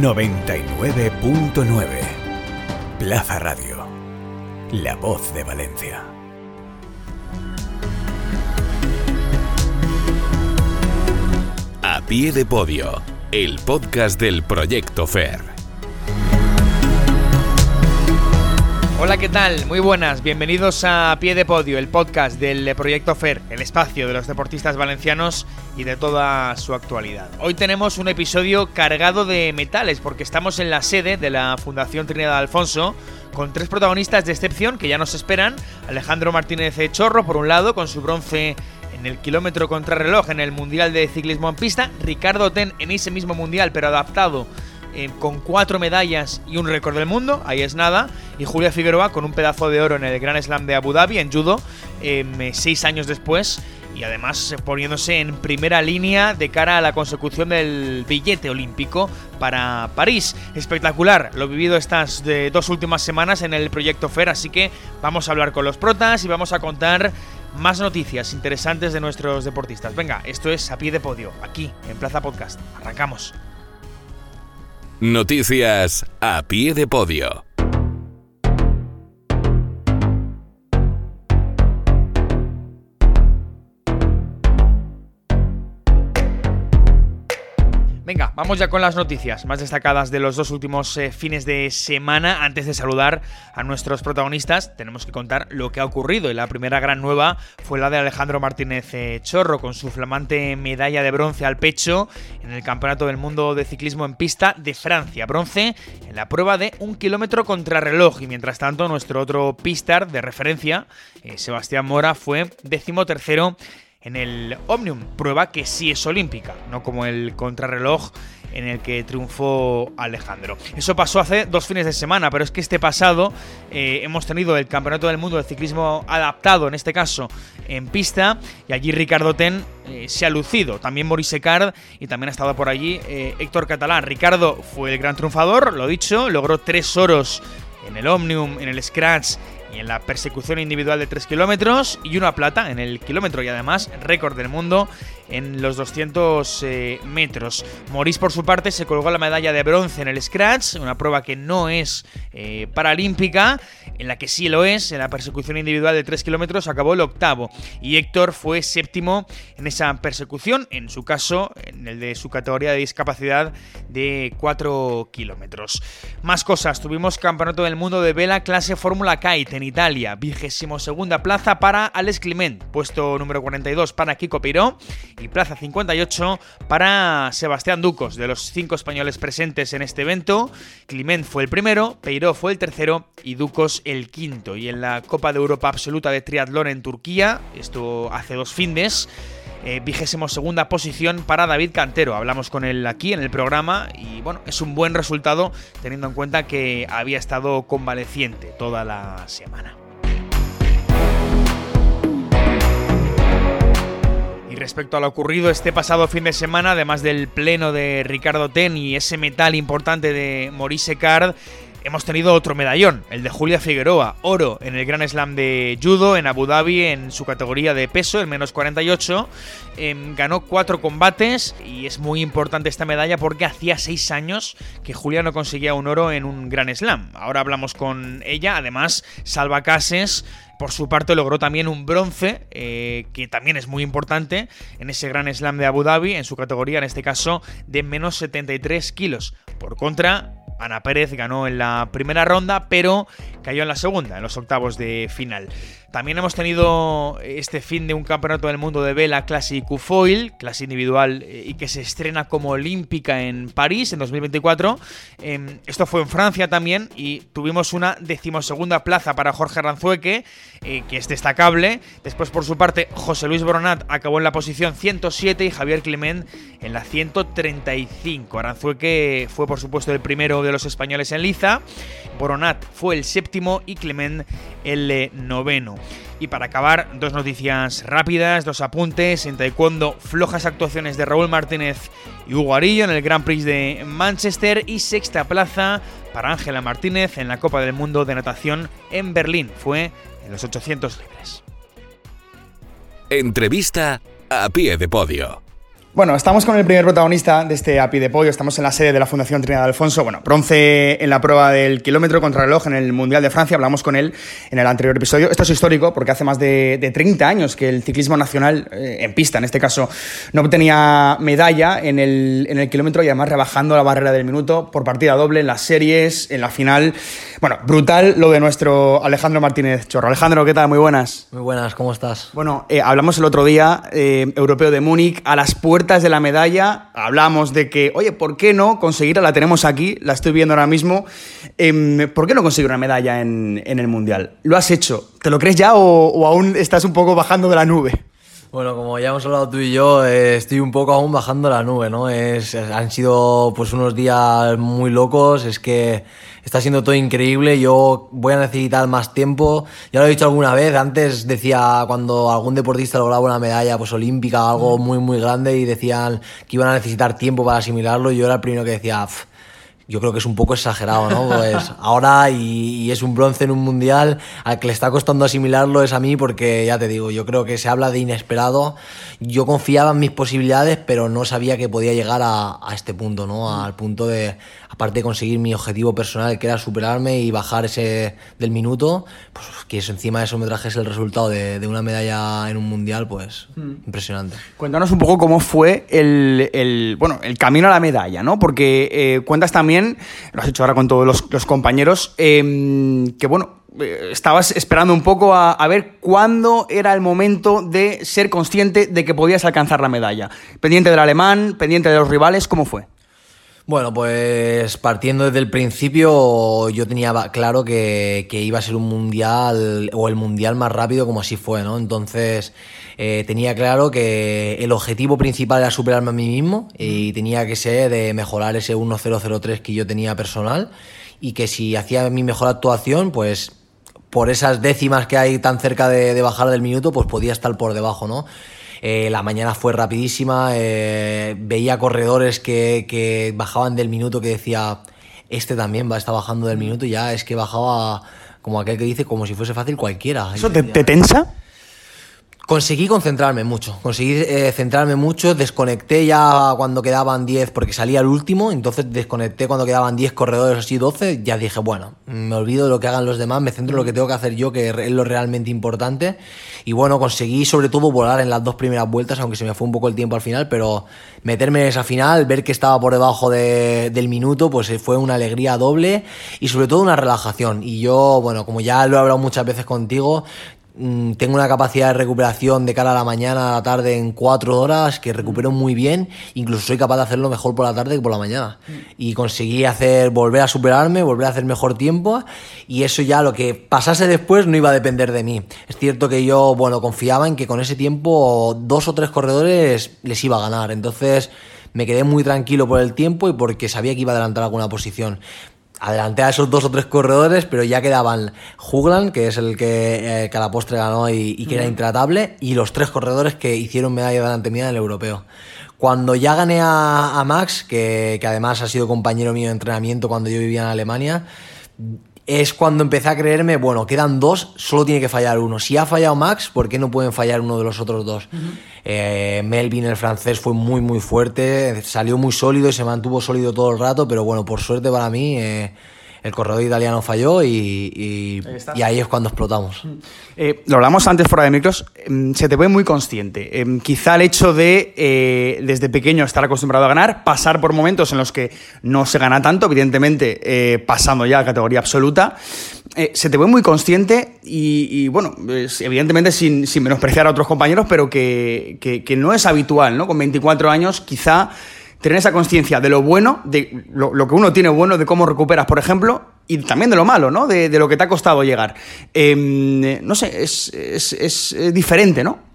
99.9 Plaza Radio. La voz de Valencia. A pie de podio, el podcast del Proyecto FER. Hola, ¿qué tal? Muy buenas, bienvenidos a Pie de Podio, el podcast del Proyecto FER, el espacio de los deportistas valencianos y de toda su actualidad. Hoy tenemos un episodio cargado de metales porque estamos en la sede de la Fundación Trinidad Alfonso con tres protagonistas de excepción que ya nos esperan. Alejandro Martínez Chorro, por un lado, con su bronce en el kilómetro contrarreloj en el Mundial de Ciclismo en Pista. Ricardo Ten en ese mismo Mundial, pero adaptado eh, con cuatro medallas y un récord del mundo, ahí es nada. Y Julia Figueroa con un pedazo de oro en el Gran Slam de Abu Dhabi, en judo, em, seis años después. Y además poniéndose en primera línea de cara a la consecución del billete olímpico para París. Espectacular lo vivido estas dos últimas semanas en el proyecto FER, así que vamos a hablar con los protas y vamos a contar más noticias interesantes de nuestros deportistas. Venga, esto es a pie de podio, aquí en Plaza Podcast. Arrancamos. Noticias a pie de podio. Vamos ya con las noticias más destacadas de los dos últimos eh, fines de semana. Antes de saludar a nuestros protagonistas, tenemos que contar lo que ha ocurrido. Y la primera gran nueva fue la de Alejandro Martínez eh, Chorro, con su flamante medalla de bronce al pecho en el Campeonato del Mundo de Ciclismo en Pista de Francia. Bronce en la prueba de un kilómetro contrarreloj. Y mientras tanto, nuestro otro pistar de referencia, eh, Sebastián Mora, fue decimotercero en el Omnium, prueba que sí es olímpica, no como el contrarreloj en el que triunfó Alejandro. Eso pasó hace dos fines de semana, pero es que este pasado eh, hemos tenido el Campeonato del Mundo de Ciclismo adaptado, en este caso en pista, y allí Ricardo Ten eh, se ha lucido. También Maurice Card y también ha estado por allí eh, Héctor Catalán. Ricardo fue el gran triunfador, lo dicho, logró tres oros en el Omnium, en el Scratch y en la persecución individual de 3 kilómetros y una plata en el kilómetro y además récord del mundo en los 200 eh, metros. Maurice por su parte se colgó la medalla de bronce en el Scratch, una prueba que no es eh, paralímpica, en la que sí lo es, en la persecución individual de 3 kilómetros acabó el octavo y Héctor fue séptimo en esa persecución, en su caso, en el de su categoría de discapacidad de 4 kilómetros. Más cosas, tuvimos Campeonato del Mundo de Vela clase Fórmula Kite en Italia, vigésimo segunda plaza para Alex Climent, puesto número 42 para Kiko Piró y plaza 58 para Sebastián Ducos. De los cinco españoles presentes en este evento, Climent fue el primero, Peiró fue el tercero y Ducos el quinto. Y en la Copa de Europa Absoluta de Triatlón en Turquía, esto hace dos findes, eh, vigésimo segunda posición para David Cantero. Hablamos con él aquí en el programa y bueno, es un buen resultado teniendo en cuenta que había estado convaleciente toda la semana. Respecto a lo ocurrido este pasado fin de semana, además del pleno de Ricardo Ten y ese metal importante de Maurice Card, hemos tenido otro medallón, el de Julia Figueroa, oro en el Gran Slam de Judo en Abu Dhabi en su categoría de peso, el menos 48. Em, ganó cuatro combates y es muy importante esta medalla porque hacía seis años que Julia no conseguía un oro en un Gran Slam. Ahora hablamos con ella, además Salva Cases por su parte logró también un bronce, eh, que también es muy importante, en ese Gran Slam de Abu Dhabi, en su categoría, en este caso, de menos 73 kilos. Por contra, Ana Pérez ganó en la primera ronda, pero cayó en la segunda, en los octavos de final. También hemos tenido este fin de un campeonato del mundo de vela clase Foil, clase individual eh, y que se estrena como olímpica en París en 2024. Em, esto fue en Francia también y tuvimos una decimosegunda plaza para Jorge Ranzueque, eh, que es destacable. Después, por su parte, José Luis Boronat acabó en la posición 107 y Javier Clement en la 135. Aranzueque fue, por supuesto, el primero de los españoles en liza. Boronat fue el séptimo y Clement el eh, noveno. Y para acabar, dos noticias rápidas, dos apuntes. En taekwondo, flojas actuaciones de Raúl Martínez y Hugo Arillo en el Grand Prix de Manchester y sexta plaza para Ángela Martínez en la Copa del Mundo de Natación en Berlín. Fue en los 800 libres. Entrevista a pie de podio. Bueno, estamos con el primer protagonista de este API de Pollo. Estamos en la sede de la Fundación Trinidad Alfonso. Bueno, bronce en la prueba del kilómetro contra reloj en el Mundial de Francia. Hablamos con él en el anterior episodio. Esto es histórico porque hace más de, 30 años que el ciclismo nacional, eh, en pista en este caso, no obtenía medalla en el, en el kilómetro y además rebajando la barrera del minuto por partida doble en las series, en la final. Bueno, brutal lo de nuestro Alejandro Martínez Chorro. Alejandro, ¿qué tal? Muy buenas. Muy buenas, ¿cómo estás? Bueno, eh, hablamos el otro día, eh, europeo de Múnich, a las puertas de la medalla, hablamos de que, oye, ¿por qué no conseguirla? La tenemos aquí, la estoy viendo ahora mismo. Em, ¿Por qué no conseguir una medalla en, el Mundial? ¿Lo has hecho? ¿Te lo crees ya o, aún estás un poco bajando de la nube? Bueno, como ya hemos hablado tú y yo, eh, estoy un poco aún bajando la nube, ¿no? Es, han sido pues unos días muy locos, es que está siendo todo increíble, yo voy a necesitar más tiempo, ya lo he dicho alguna vez, antes decía cuando algún deportista lograba una medalla pues olímpica, algo mm. muy muy grande y decían que iban a necesitar tiempo para asimilarlo, yo era el primero que decía, yo creo que es un poco exagerado, ¿no? Pues ahora y, es un bronce en un mundial, al que le está costando asimilarlo es a mí porque ya te digo, yo creo que se habla de inesperado. Yo confiaba en mis posibilidades, pero no sabía que podía llegar a, a este punto, ¿no? Al punto de, aparte de conseguir mi objetivo personal, que era superarme y bajar ese del minuto, pues que encima de eso me trajese el resultado de, de una medalla en un mundial, pues mm. impresionante. Cuéntanos un poco cómo fue el, el, bueno, el camino a la medalla, ¿no? Porque eh, cuentas también, lo has hecho ahora con todos los, los compañeros, eh, que bueno, eh, estabas esperando un poco a, a, ver cuándo era el momento de ser consciente de que podías alcanzar la medalla. Pendiente del alemán, pendiente de los rivales, ¿cómo fue? Bueno, pues partiendo desde el principio yo tenía claro que, iba a ser un mundial o el mundial más rápido como así fue, ¿no? Entonces eh, tenía claro que el objetivo principal era superarme a mí mismo y tenía que ser de mejorar ese 1003 que yo tenía personal y que si hacía mi mejor actuación, pues por esas décimas que hay tan cerca de, de bajar del minuto, pues podía estar por debajo, ¿no? Eh, la mañana fue rapidísima, eh, veía corredores que, bajaban del minuto que decía, este también va a estar bajando del minuto y ya es que bajaba como aquel que dice como si fuese fácil cualquiera. ¿Eso te, te tensa? Conseguí concentrarme mucho, conseguí eh, centrarme mucho, desconecté ya cuando quedaban 10 porque salía el último, entonces desconecté cuando quedaban 10 corredores así 12, ya dije, bueno, me olvido de lo que hagan los demás, me centro en lo que tengo que hacer yo, que es lo realmente importante. Y bueno, conseguí sobre todo volar en las dos primeras vueltas, aunque se me fue un poco el tiempo al final, pero meterme en esa final, ver que estaba por debajo del minuto, pues fue una alegría doble y sobre todo una relajación. Y yo, bueno, como ya lo he hablado muchas veces contigo, tengo una capacidad de recuperación de cara a la mañana, a la tarde en cuatro horas que recupero muy bien, incluso soy capaz de hacerlo mejor por la tarde que por la mañana. Mm. Y conseguí hacer, volver a superarme, volver a hacer mejor tiempo y eso ya lo que pasase después no iba a depender de mí. Es cierto que yo, bueno, confiaba en que con ese tiempo dos o tres corredores les iba a ganar, entonces me quedé muy tranquilo por el tiempo y porque sabía que iba a adelantar alguna posición adelanté a esos dos o tres corredores, pero ya quedaban Jugland, que es el que, eh, a la postre ganó y, que era intratable, y los tres corredores que hicieron medalla delante mía en el europeo. Cuando ya gané a, Max, que, que, además ha sido compañero mío de entrenamiento cuando yo vivía en Alemania, es cuando empecé a creerme, bueno, quedan dos, solo tiene que fallar uno. Si ha fallado Max, ¿por qué no pueden fallar uno de los otros dos? Eh, Melvin, el francés, fue muy, muy fuerte, salió muy sólido y se mantuvo sólido todo el rato, pero bueno, por suerte para mí... Eh, el corredor italiano falló y, ahí, es cuando explotamos. Mm. Eh, lo hablamos antes fuera de micros, em, se te ve muy consciente. Em, quizá el hecho de eh, desde pequeño estar acostumbrado a ganar, pasar por momentos en los que no se gana tanto, evidentemente eh, pasando ya a categoría absoluta, se te ve muy consciente y, bueno, evidentemente sin, menospreciar a otros compañeros, pero que, que no es habitual, ¿no? Con 24 años quizá tener esa conciencia de lo bueno, de lo, que uno tiene bueno, de cómo recuperas, por ejemplo, y también de lo malo, ¿no? De, lo que te ha costado llegar. Em, no sé, es, es, es diferente, ¿no?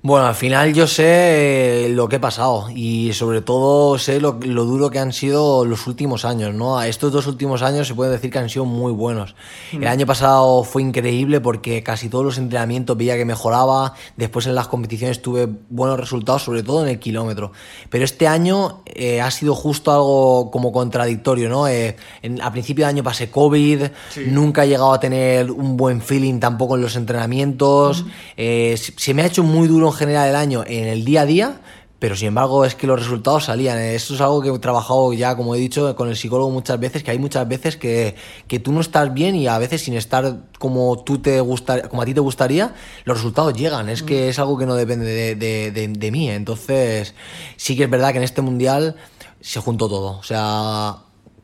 Bueno, al final yo sé lo que he pasado y sobre todo sé lo, duro que han sido los últimos años, ¿no? Estos dos últimos años se puede decir que han sido muy buenos. El mm. año pasado fue increíble porque casi todos los entrenamientos veía que mejoraba, después en las competiciones tuve buenos resultados, sobre todo en el kilómetro. Pero este año eh, ha sido justo algo como contradictorio, ¿no? Eh, a principio de año pasé COVID, nunca he llegado a tener un buen feeling tampoco en los entrenamientos, eh, se me ha hecho muy duro en general el año en el día a día, pero sin embargo es que los resultados salían. Esto es algo que he trabajado ya, como he dicho, con el psicólogo muchas veces, que hay muchas veces que, que tú no estás bien y a veces sin estar como tú te gusta, como a ti te gustaría, los resultados llegan. Es que es algo que no depende de, de, de, de mí. Entonces, sí que es verdad que en este mundial se juntó todo. O sea,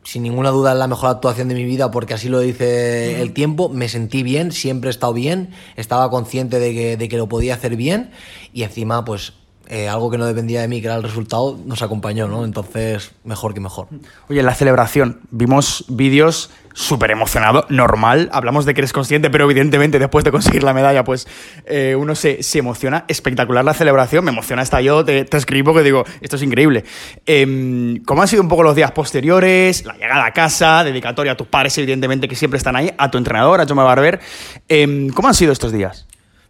sin ninguna duda es la mejor actuación de mi vida porque así lo dice el tiempo. Me sentí bien, siempre he estado bien, estaba consciente de que, de que lo podía hacer bien y encima pues eh, algo que no dependía de mí, que era el resultado, nos acompañó, ¿no? Entonces, mejor que mejor. Oye, en la celebración vimos vídeos súper emocionado, normal, hablamos de que eres consciente, pero evidentemente después de conseguir la medalla, pues eh, uno se, se, emociona. Espectacular la celebración, me emociona hasta yo, te, te escribo que digo, esto es increíble. Eh, ¿Cómo han sido un poco los días posteriores? La llegada a casa, dedicatoria a tus padres, evidentemente, que siempre están ahí, a tu entrenador, a Jaume Barber. Eh, ¿Cómo han sido estos días?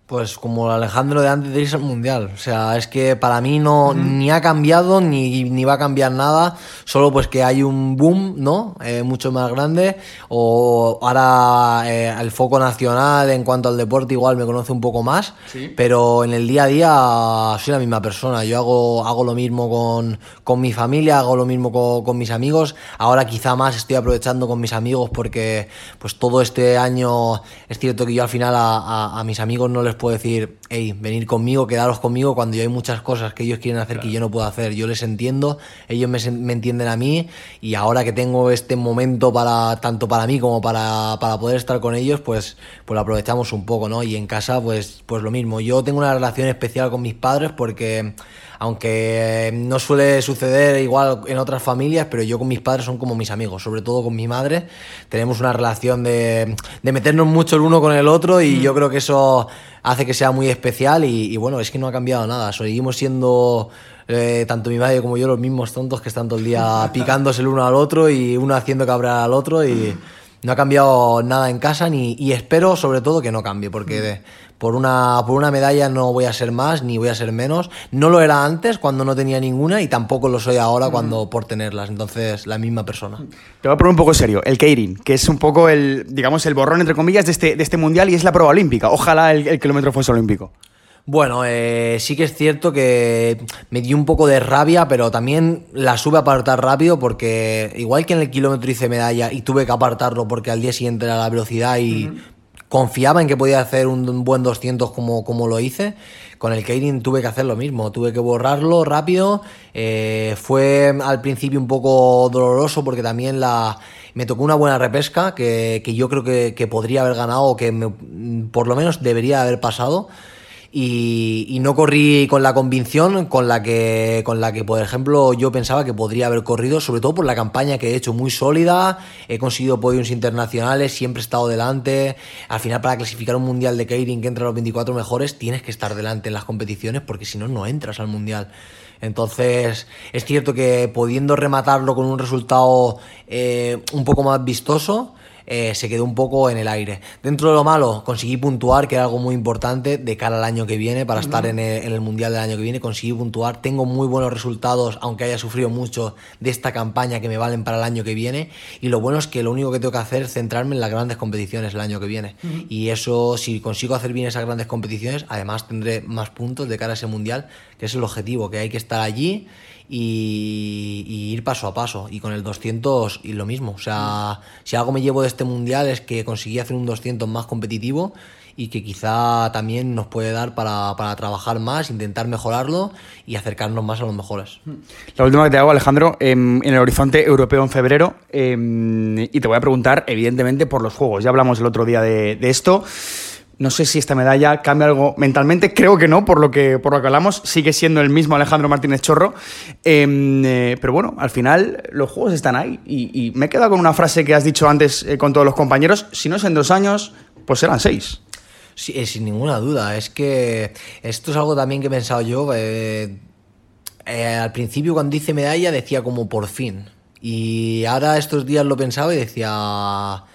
Pues como Alejandro de antes de irse al Mundial. O sea, es que para mí no uh -huh. ni ha cambiado ni, ni, va a cambiar nada. Solo pues que hay un boom, ¿no? Eh, mucho más grande. O ahora eh, el foco nacional en cuanto al deporte igual me conoce un poco más. ¿Sí? Pero en el día a día soy la misma persona. Yo hago, hago lo mismo con, con mi familia, hago lo mismo con, con mis amigos. Ahora quizá más estoy aprovechando con mis amigos porque pues todo este año es cierto que yo al final a, a, a mis amigos no les puedo decir, hey, venir conmigo, quedaros conmigo cuando hay muchas cosas que ellos quieren hacer claro. que yo no puedo hacer. Yo les entiendo, ellos me, me, entienden a mí y ahora que tengo este momento para tanto para mí como para, para poder estar con ellos, pues, pues lo aprovechamos un poco, ¿no? Y en casa, pues, pues lo mismo. Yo tengo una relación especial con mis padres porque aunque no suele suceder igual en otras familias, pero yo con mis padres son como mis amigos, sobre todo con mi madre. Tenemos una relación de, de meternos mucho el uno con el otro y mm. yo creo que eso hace que sea muy especial y, y, bueno, es que no ha cambiado nada. Seguimos siendo eh, tanto mi madre como yo los mismos tontos que están todo el día picándose el uno al otro y uno haciendo cabrar al otro y no ha cambiado nada en casa ni, y espero sobre todo que no cambie porque... De, por una, por una medalla no voy a ser más ni voy a ser menos. No lo era antes cuando no tenía ninguna y tampoco lo soy ahora cuando por tenerlas. Entonces, la misma persona. Te voy a poner un poco serio. El Keirin, que es un poco el, digamos, el borrón, entre comillas, de este, de este mundial y es la prueba olímpica. Ojalá el, el kilómetro fuese olímpico. Bueno, eh, sí que es cierto que me dio un poco de rabia, pero también la supe a apartar rápido porque igual que en el kilómetro hice medalla y tuve que apartarlo porque al día siguiente era la velocidad y uh -huh confiaba en que podía hacer un buen 200 como, como lo hice. Con el Keirin tuve que hacer lo mismo, tuve que borrarlo rápido. Eh, fue al principio un poco doloroso porque también la, me tocó una buena repesca que, que yo creo que, que, podría haber ganado o que me, por lo menos debería haber pasado y, no corrí con la convicción con la que con la que por ejemplo yo pensaba que podría haber corrido sobre todo por la campaña que he hecho muy sólida. He conseguido podiums internacionales siempre he estado delante. Al final para clasificar un mundial de Keirin que entra a los 24 mejores tienes que estar delante en las competiciones porque si no no entras al mundial. Entonces es cierto que pudiendo rematarlo con un resultado eh, un poco más vistoso eh, se quedó un poco en el aire. Dentro de lo malo, conseguí puntuar, que era algo muy importante de cara al año que viene, para estar en el, en el, Mundial del año que viene, conseguí puntuar. Tengo muy buenos resultados, aunque haya sufrido mucho de esta campaña que me valen para el año que viene. Y lo bueno es que lo único que tengo que hacer es centrarme en las grandes competiciones el año que viene. Uh -huh. Y eso, si consigo hacer bien esas grandes competiciones, además tendré más puntos de cara a ese Mundial, que es el objetivo, que hay que estar allí y, ir paso a paso. Y con el 200 y lo mismo. O sea, si algo me llevo de este mundial es que conseguí hacer un 200 más competitivo y que quizá también nos puede dar para, para, trabajar más, intentar mejorarlo y acercarnos más a los mejores. La última que te hago, Alejandro, en, en el horizonte europeo en febrero, eh, y te voy a preguntar, evidentemente, por los Juegos. Ya hablamos el otro día de esto. No sé si esta medalla cambia algo mentalmente, creo que no, por lo que, por lo que hablamos, sigue siendo el mismo Alejandro Martínez Chorro. Eh, eh, pero bueno, al final los juegos están ahí y, me he quedado con una frase que has dicho antes eh, con todos los compañeros, si no es en dos años, pues serán seis. Sí, eh, sin ninguna duda, es que esto es algo también que he pensado yo. Al principio cuando hice medalla decía como por fin. Y ahora estos días lo pensaba y decía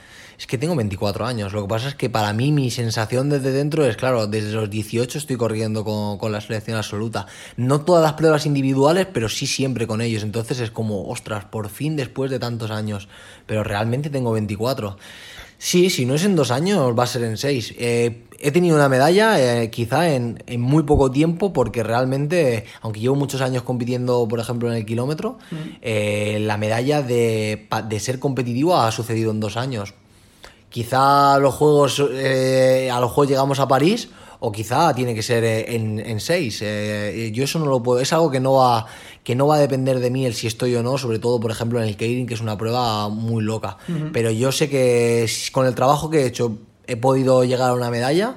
es que tengo 24 años. Lo que pasa es que para mí mi sensación desde dentro es, claro, desde los 18 estoy corriendo con, con, la selección absoluta. No todas las pruebas individuales, pero sí siempre con ellos. Entonces es como, ostras, por fin después de tantos años. Pero realmente tengo 24. Sí, si no es en dos años, va a ser en seis. Eh, he tenido una medalla eh, quizá en, en, muy poco tiempo porque realmente, aunque llevo muchos años compitiendo, por ejemplo, en el kilómetro, eh, la medalla de, de, ser competitivo ha sucedido en dos años. Quizá los juegos, eh, a los juegos llegamos a París o quizá tiene que ser en, en seis. yo eso no lo puedo, es algo que no va que no va a depender de mí el si estoy o no, sobre todo, por ejemplo, en el Keirin, que es una prueba muy loca. Pero yo sé que con el trabajo que he hecho he podido llegar a una medalla.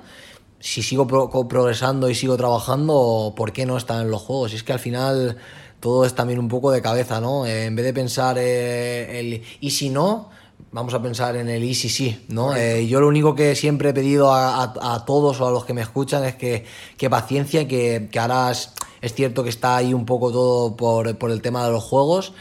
Si sigo progresando y sigo trabajando, ¿por qué no estar en los juegos? Y es que al final todo es también un poco de cabeza, ¿no? Eh, en vez de pensar eh, el y si no, vamos a pensar en el y sí, ¿no? Eh, yo lo único que siempre he pedido a, todos o a los que me escuchan es que, que paciencia, que, que ahora es, es, cierto que está ahí un poco todo por, por el tema de los juegos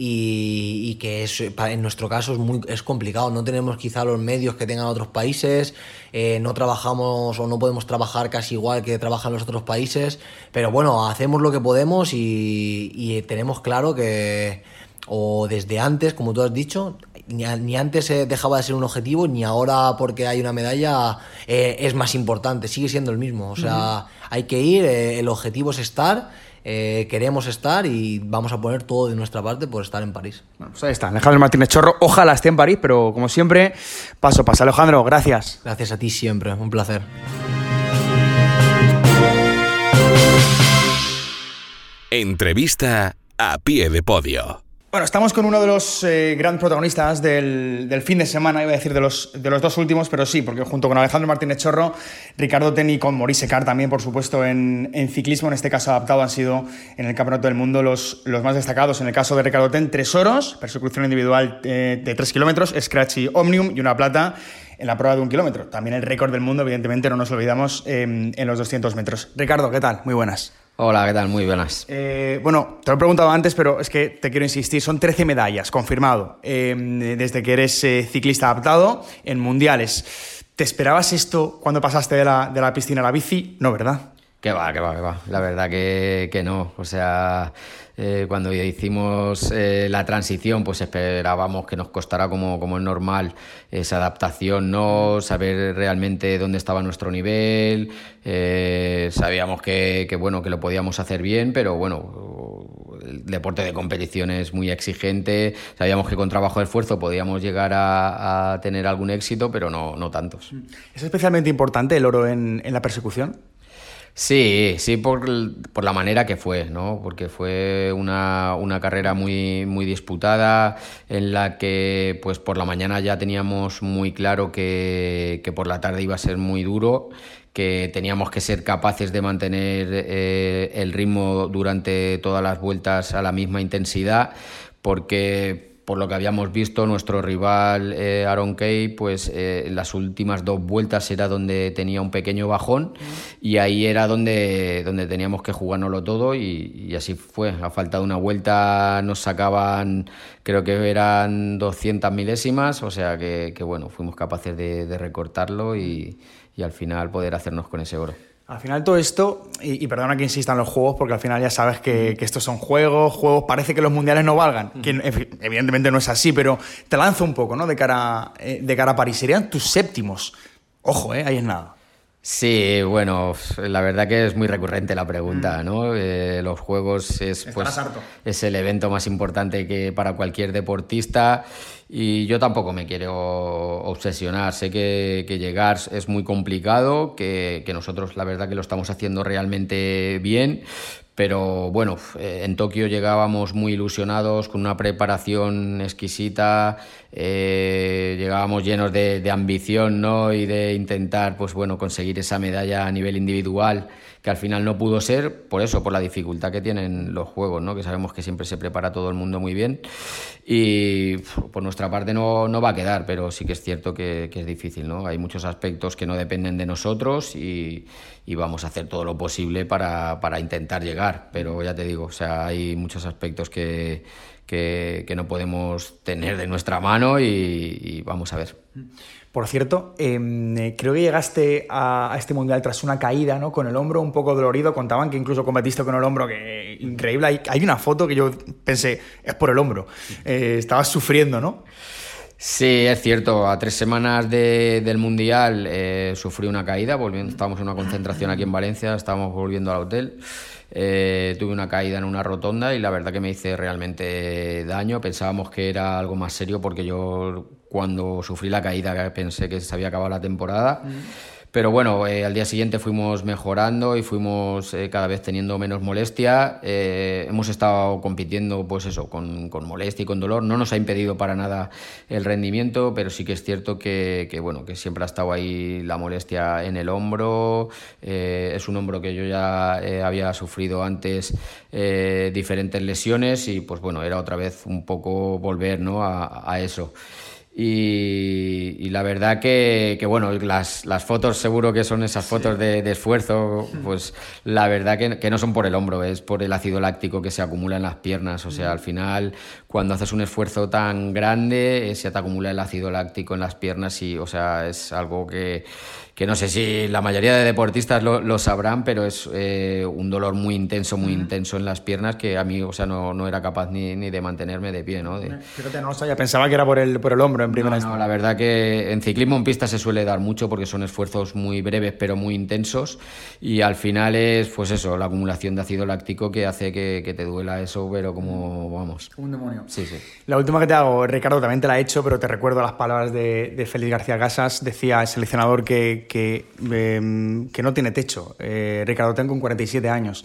y, que es, en nuestro caso es, muy, es complicado. No tenemos quizá los medios que tengan otros países, eh, no trabajamos o no podemos trabajar casi igual que trabajan los otros países, pero bueno, hacemos lo que podemos y, tenemos claro que, o desde antes, como tú has dicho, ni, ni antes dejaba de ser un objetivo, ni ahora porque hay una medalla eh, es más importante, sigue siendo el mismo. O sea, hay que ir, eh, el objetivo es estar eh, queremos estar y vamos a poner todo de nuestra parte por estar en París. Bueno, pues ahí está, Alejandro Martínez Chorro. Ojalá esté en París, pero como siempre, paso paso. Alejandro, gracias. Gracias a ti siempre, un placer. Entrevista a pie de podio. Bueno, estamos con uno de los eh, grandes protagonistas del, fin de semana, iba a decir de los, dos últimos, pero sí, porque junto con Alejandro Martínez Chorro, Ricardo Teni con Maurice Carr también, por supuesto, en, ciclismo, en este caso adaptado, han sido en el Campeonato del Mundo los, más destacados. En el caso de Ricardo Ten, tres oros, persecución individual eh, de tres kilómetros, Scratch y Omnium, y una plata en la prueba de un kilómetro. También el récord del mundo, evidentemente, no nos olvidamos, en los 200 metros. Ricardo, ¿qué tal? Muy buenas. Hola, ¿qué tal? Muy buenas. Eh, bueno, te lo he preguntado antes, pero es que te quiero insistir. Son 13 medallas, confirmado, eh, desde que eres eh, ciclista adaptado en mundiales. ¿Te esperabas esto cuando pasaste de la, de la piscina a la bici? No, ¿verdad? Que va, que va, que va. La verdad que, que no. O sea, eh, cuando hicimos eh, la transición, pues esperábamos que nos costara como, como es normal esa adaptación, ¿no? Saber realmente dónde estaba nuestro nivel. Eh, sabíamos que, que, bueno, que lo podíamos hacer bien, pero bueno, el deporte de competición es muy exigente. Sabíamos que con trabajo de esfuerzo podíamos llegar a, a tener algún éxito, pero no, no tantos. ¿Es especialmente importante el oro en, en la persecución? Sí, sí, por, por, la manera que fue, ¿no? Porque fue una, una, carrera muy, muy disputada, en la que pues por la mañana ya teníamos muy claro que, que por la tarde iba a ser muy duro, que teníamos que ser capaces de mantener eh, el ritmo durante todas las vueltas a la misma intensidad, porque por lo que habíamos visto, nuestro rival eh, Aaron Kay, pues eh, en las últimas dos vueltas era donde tenía un pequeño bajón y ahí era donde, donde teníamos que jugárnoslo todo y, así fue. A falta de una vuelta nos sacaban, creo que eran 200 milésimas, o sea que, bueno, fuimos capaces de, recortarlo y al final poder hacernos con ese oro. Al final todo esto, y, perdona que insista en los juegos, porque al final ya sabes que, estos son juegos, juegos, parece que los mundiales no valgan, que evidentemente no es así, pero te lanzo un poco, ¿no? De cara, eh, de cara a París. Serían tus séptimos. Ojo, ¿eh? Ahí es nada. Sí, bueno, la verdad que es muy recurrente la pregunta, mm. ¿no? Eh, los juegos es, pues, es el evento más importante que para cualquier deportista y yo tampoco me quiero obsesionar. Sé que, llegar es muy complicado, que, que nosotros la verdad que lo estamos haciendo realmente bien, pero bueno, eh, en Tokio llegábamos muy ilusionados, con una preparación exquisita, eh, llegábamos llenos de, ambición ¿no? y de intentar pues, bueno, conseguir esa medalla a nivel individual, que al final no pudo ser, por eso, por la dificultad que tienen los juegos, ¿no? que sabemos que siempre se prepara todo el mundo muy bien. Y por nuestra parte no, no va a quedar, pero sí que es cierto que, que es difícil. ¿no? Hay muchos aspectos que no dependen de nosotros y y vamos a hacer todo lo posible para, para, intentar llegar. Pero ya te digo, o sea, hay muchos aspectos que, que, que no podemos tener de nuestra mano y, vamos a ver. Por cierto, em, eh, creo que llegaste a, este mundial tras una caída, ¿no? Con el hombro un poco dolorido. Contaban que incluso competiste con el hombro, que increíble. Hay, hay una foto que yo pensé, es por el hombro. Eh, estabas sufriendo, ¿no? Sí, es cierto. A tres semanas del Mundial eh, sufrí una caída. Volviendo, estábamos en una concentración aquí en Valencia, estábamos volviendo al hotel. Eh, tuve una caída en una rotonda y la verdad que me hice realmente daño. Pensábamos que era algo más serio porque yo cuando sufrí la caída pensé que se había acabado la temporada. Pero bueno, eh, al día siguiente fuimos mejorando y fuimos eh, cada vez teniendo menos molestia. Eh, hemos estado compitiendo, pues eso, con, con, molestia y con dolor. No nos ha impedido para nada el rendimiento, pero sí que es cierto que, que bueno, que siempre ha estado ahí la molestia en el hombro. es un hombro que yo ya había sufrido antes diferentes lesiones y pues bueno, era otra vez un poco volver ¿no? a, a eso. Y, la verdad que, bueno, las, las, fotos seguro que son esas fotos de, esfuerzo, pues la verdad que, que, no son por el hombro, es por el ácido láctico que se acumula en las piernas. O sea, al final, cuando haces un esfuerzo tan grande, eh, se te acumula el ácido láctico en las piernas y, o sea, es algo que, que no sé si la mayoría de deportistas lo, sabrán, pero es eh, un dolor muy intenso, muy intenso en las piernas que a mí, o sea, no, no era capaz ni, ni, de mantenerme de pie, ¿no? Fíjate, no lo sabía, pensaba que era por el, por el hombro en primera no, no, la verdad que en ciclismo en pista se suele dar mucho porque son esfuerzos muy breves pero muy intensos y al final es, pues eso, la acumulación de ácido láctico que hace que, que te duela eso, pero como, vamos... Un demonio. Sí, sí. La última que te hago, Ricardo, también te la he hecho, pero te recuerdo las palabras de, de Félix García Casas, decía el seleccionador que Em, que, no tiene techo. Eh, Ricardo, tengo un 47 años.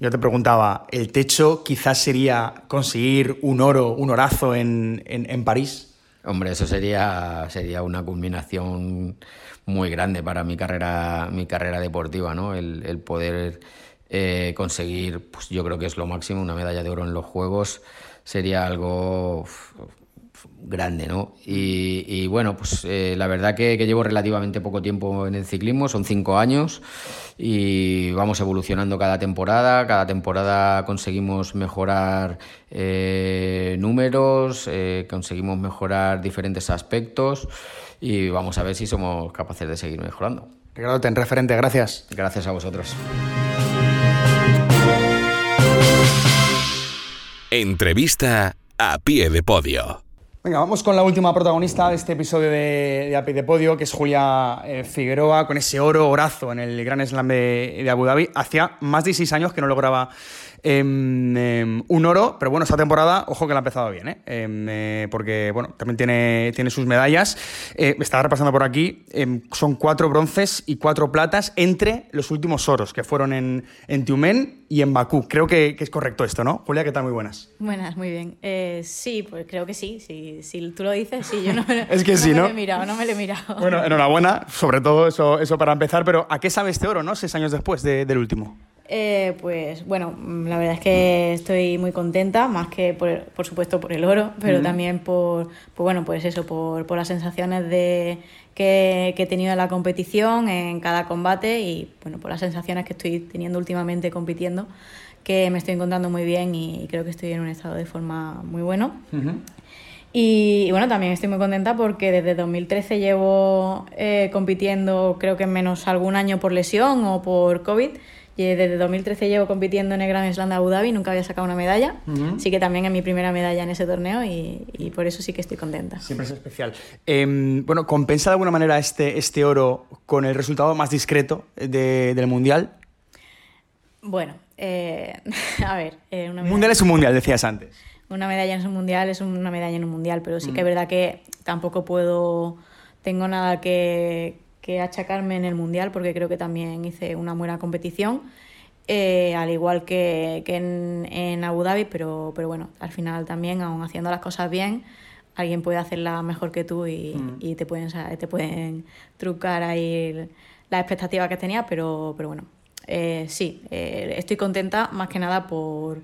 Yo te preguntaba, ¿el techo quizás sería conseguir un oro, un orazo en, en, París? Hombre, eso sería, sería una culminación muy grande para mi carrera, mi carrera deportiva, ¿no? El, el poder eh, conseguir, pues yo creo que es lo máximo, una medalla de oro en los Juegos sería algo grande, ¿no? Y, bueno, pues eh, la verdad que, llevo relativamente poco tiempo en el ciclismo, son cinco años y vamos evolucionando cada temporada, cada temporada conseguimos mejorar eh, números, eh, conseguimos mejorar diferentes aspectos y vamos a ver si somos capaces de seguir mejorando. Ricardo, ten referente, gracias. Gracias a vosotros. Entrevista a pie de podio. Venga, vamos con la última protagonista de este episodio de, de de Podio, que es Julia eh, Figueroa, con ese oro orazo en el Gran Slam de, de Abu Dhabi. Hacía más de seis años que no lograba un oro, pero bueno, esta temporada, ojo que la ha empezado bien, ¿eh? Em, eh, porque bueno, también tiene, tiene sus medallas. Eh, estaba repasando por aquí, son cuatro bronces y cuatro platas entre los últimos oros, que fueron en, en Tiumen y en Bakú. Creo que, es correcto esto, ¿no? Julia, ¿qué tal? Muy buenas. Buenas, muy bien. sí, pues creo que sí. Si, si tú lo dices, sí, yo no me, es que sí, ¿no? me lo he mirado, no me lo he mirado. Bueno, enhorabuena, sobre todo eso, eso para empezar, pero ¿a qué sabe este oro, no? Seis años después del último. Eh, pues bueno, mm, la verdad es que estoy muy contenta, más que por, por supuesto por el oro, pero también por, bueno, pues eso, por, por las sensaciones de, que, que, he tenido en la competición, en cada combate y bueno, por las sensaciones que estoy teniendo últimamente compitiendo, que me estoy encontrando muy bien y creo que estoy en un estado de forma muy bueno. Y, bueno, también estoy muy contenta porque desde 2013 llevo eh, compitiendo, creo que menos algún año por lesión o por COVID desde 2013 llevo compitiendo en el Grand Slam de Abu Dhabi, nunca había sacado una medalla. Sí que también es mi primera medalla en ese torneo y, por eso sí que estoy contenta. Siempre es especial. Em, bueno, ¿compensa de alguna manera este, este oro con el resultado más discreto del Mundial? Bueno, eh, a ver. Eh, una mundial es un mundial, decías antes. Una medalla en un mundial es una medalla en un mundial, pero sí que es verdad que tampoco puedo. Tengo nada que, que achacarme en el Mundial porque creo que también hice una buena competición, eh, al igual que, que en, en, Abu Dhabi, pero, pero bueno, al final también, aún haciendo las cosas bien, alguien puede hacerla mejor que tú y, mm. y te, pueden, te pueden trucar ahí las expectativas que tenía, pero, pero bueno, eh, sí, eh, estoy contenta más que nada por,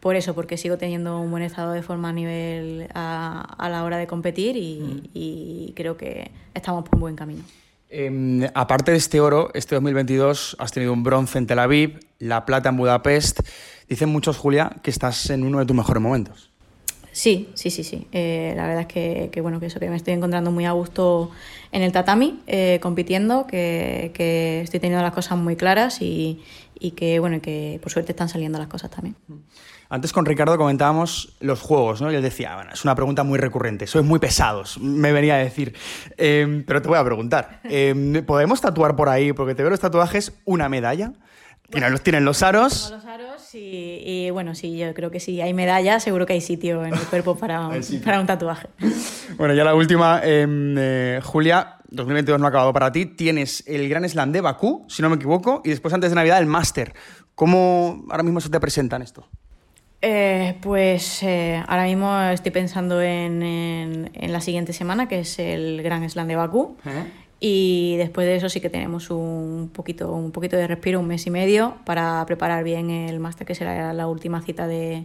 por eso, porque sigo teniendo un buen estado de forma a nivel a, a la hora de competir y, mm. y creo que estamos por un buen camino. Em, aparte de este oro, este 2022 has tenido un bronce en Tel Aviv, la plata en Budapest. Dicen muchos, Julia, que estás en uno de tus mejores momentos. Sí, sí, sí, sí. Eh, la verdad es que, bueno, que eso, que me estoy encontrando muy a gusto en el tatami, eh, compitiendo, que, que, estoy teniendo las cosas muy claras y, y que, bueno, que por suerte están saliendo las cosas también. Antes con Ricardo comentábamos los juegos, ¿no? Y él decía, bueno, es una pregunta muy recurrente, sois muy pesados, me venía a decir. Em, pero te voy a preguntar, em, ¿podemos tatuar por ahí? Porque te veo los tatuajes, una medalla. Bueno, tienen los aros. los aros y, bueno, sí, yo creo que si hay medalla, seguro que hay sitio en el cuerpo para, para un tatuaje. Bueno, ya la última, em, eh, Julia, 2022 no ha acabado para ti. Tienes el Gran Slam de Bakú, si no me equivoco, y después antes de Navidad el Máster. ¿Cómo ahora mismo se te presentan esto? Eh, pues eh, ahora mismo estoy pensando en, en, la siguiente semana, que es el Gran Slam de Bakú. Y después de eso sí que tenemos un poquito, un poquito de respiro, un mes y medio, para preparar bien el máster, que será la última cita de,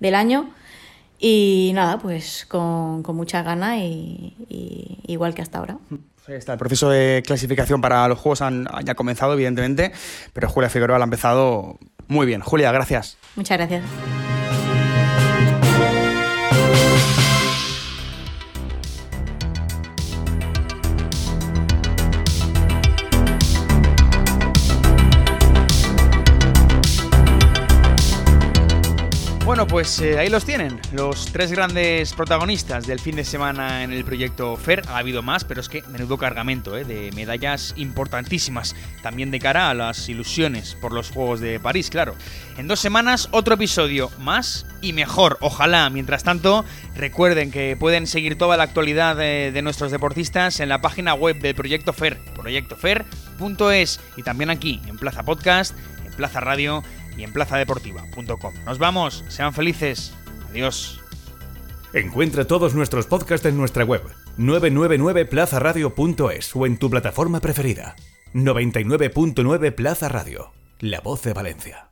del año. Y nada, pues con, con mucha gana y, igual que hasta ahora. está, el proceso de clasificación para los juegos han, ya comenzado, evidentemente, pero Julia Figueroa lo ha empezado muy bien. Julia, gracias. Muchas gracias. Pues eh, ahí los tienen, los tres grandes protagonistas del fin de semana en el proyecto FER. Ha habido más, pero es que menudo cargamento eh, de medallas importantísimas, también de cara a las ilusiones por los Juegos de París, claro. En dos semanas otro episodio más y mejor, ojalá. Mientras tanto, recuerden que pueden seguir toda la actualidad de, de nuestros deportistas en la página web del proyecto FER, proyectofer.es y también aquí en Plaza Podcast, en Plaza Radio y en plazadeportiva.com. Nos vamos, sean felices. Adiós. Encuentra todos nuestros podcasts en nuestra web 999plazaradio.es o en tu plataforma preferida. 99.9 Plaza Radio, la voz de Valencia.